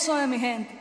Eso es mi gente.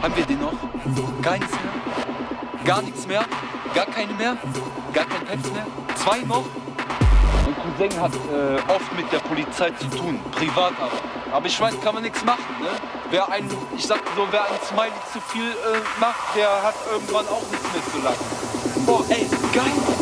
Haben wir den noch? Keins mehr? Gar nichts mehr? Gar keine mehr? Gar kein Peps mehr? Zwei noch? Mein Cousin hat äh, oft mit der Polizei zu tun, privat aber. Aber ich weiß, kann man nichts machen. Ne? Wer ein, ich sag so, wer ein Smiley zu viel äh, macht, der hat irgendwann auch nichts mehr zu lachen. Boah, ey, geil,